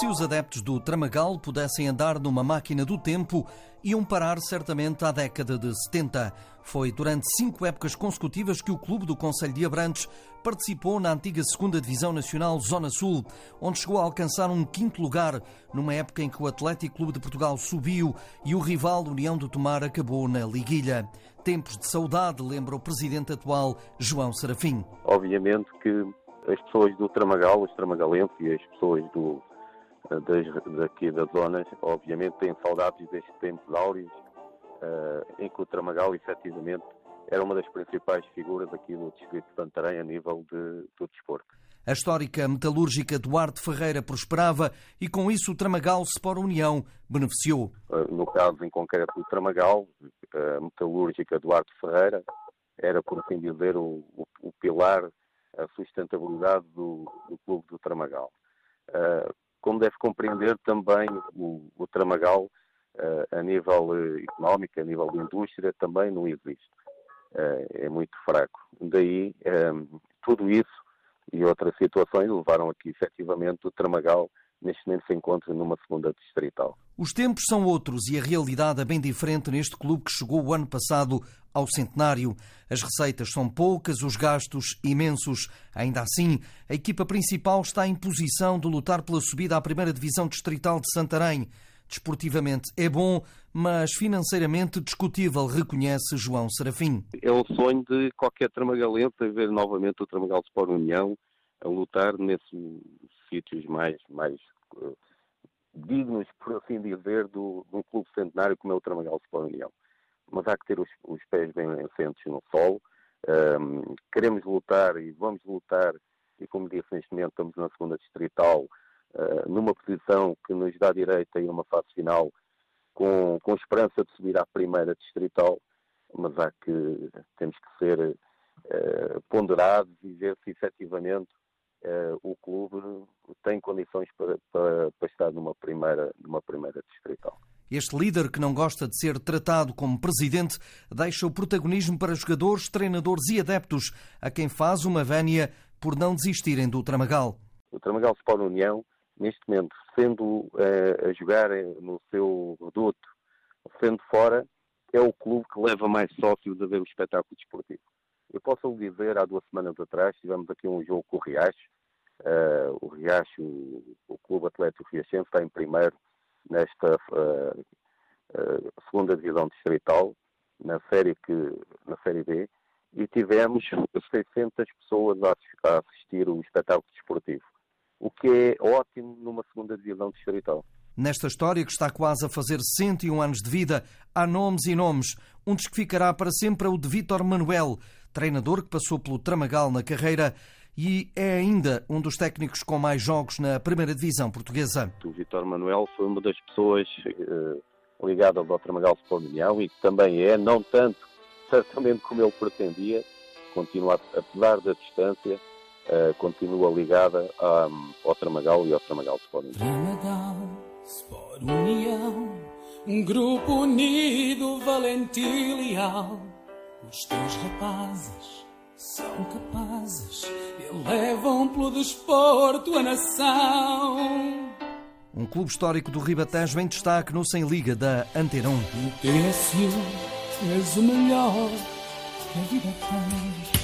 Se os adeptos do Tramagal pudessem andar numa máquina do tempo, iam parar certamente à década de 70. Foi durante cinco épocas consecutivas que o clube do Conselho de Abrantes participou na antiga 2 Divisão Nacional Zona Sul, onde chegou a alcançar um quinto lugar, numa época em que o Atlético Clube de Portugal subiu e o rival União do Tomar acabou na liguilha. Tempos de saudade, lembra o presidente atual, João Serafim. Obviamente que as pessoas do Tramagal, os tramagalenses e as pessoas do, das, daqui das zonas, obviamente têm saudades destes tempos áureos, uh, em que o Tramagal, efetivamente, era uma das principais figuras aqui no distrito de Santarém a nível de, do desporto. A histórica metalúrgica Duarte Ferreira prosperava e com isso o Tramagal Sport União beneficiou. Uh, no caso em concreto do Tramagal, a metalúrgica Duarte Ferreira era, por assim dizer, o, o, o pilar, a sustentabilidade do, do clube do Tramagal. Uh, como deve compreender também o, o Tramagal, uh, a nível uh, económico, a nível de indústria, também não existe. Uh, é muito fraco. Daí, tudo isso e outras situações levaram aqui, efetivamente, o Tramagal neste momento se encontra numa segunda distrital. Os tempos são outros e a realidade é bem diferente neste clube que chegou o ano passado ao centenário. As receitas são poucas, os gastos imensos. Ainda assim, a equipa principal está em posição de lutar pela subida à primeira divisão distrital de Santarém. Desportivamente é bom, mas financeiramente discutível, reconhece João Serafim. É o sonho de qualquer tramagalense ver novamente o Tramagal Sport União a lutar nesses sítios mais, mais uh, dignos, por assim dizer, do, de um clube centenário como é o Tramagal Sport União. Mas há que ter os, os pés bem assentes no solo. Um, queremos lutar e vamos lutar, e como disse neste momento, estamos na segunda distrital, uh, numa posição que nos dá direito a ir a uma fase final com, com esperança de subir à primeira distrital, mas há que, temos que ser uh, ponderados e ver se efetivamente uh, o clube tem condições para, para, para, estar numa primeira, numa primeira distrital. Este líder, que não gosta de ser tratado como presidente, deixa o protagonismo para jogadores, treinadores e adeptos, a quem faz uma vénia por não desistirem do Tramagal. O Tramagal Sport União, neste momento, sendo uh, a jogar no seu reduto, sendo fora, é o clube que leva mais sócios a ver o espetáculo desportivo. Eu posso lhe dizer, há duas semanas atrás, tivemos aqui um jogo com o Riacho, Uh, o Riacho, o Clube Atlético Riachense, está em primeiro nesta uh, uh, segunda divisão distrital, na série, que, na série B, e tivemos 600 pessoas a, a assistir o espetáculo desportivo, o que é ótimo numa segunda divisão distrital. Nesta história, que está quase a fazer 101 anos de vida, há nomes e nomes. Um dos que ficará para sempre é o de Vítor Manuel, treinador que passou pelo Tramagal na carreira e é ainda um dos técnicos com mais jogos na primeira divisão portuguesa. O Vitor Manuel foi uma das pessoas uh, ligadas ao Tramagal Sport União e que também é, não tanto certamente como ele pretendia, continua, apesar da distância, uh, continua ligada ao Tramagal e ao Tramagal Sport União. Tramagal Sport União, um grupo unido, valente e leal, os teus rapazes são capazes e levam pelo desporto a nação. Um clube histórico do Ribatejo em destaque no Sem Liga da Antena 1. O TSU és o melhor que a vida tem.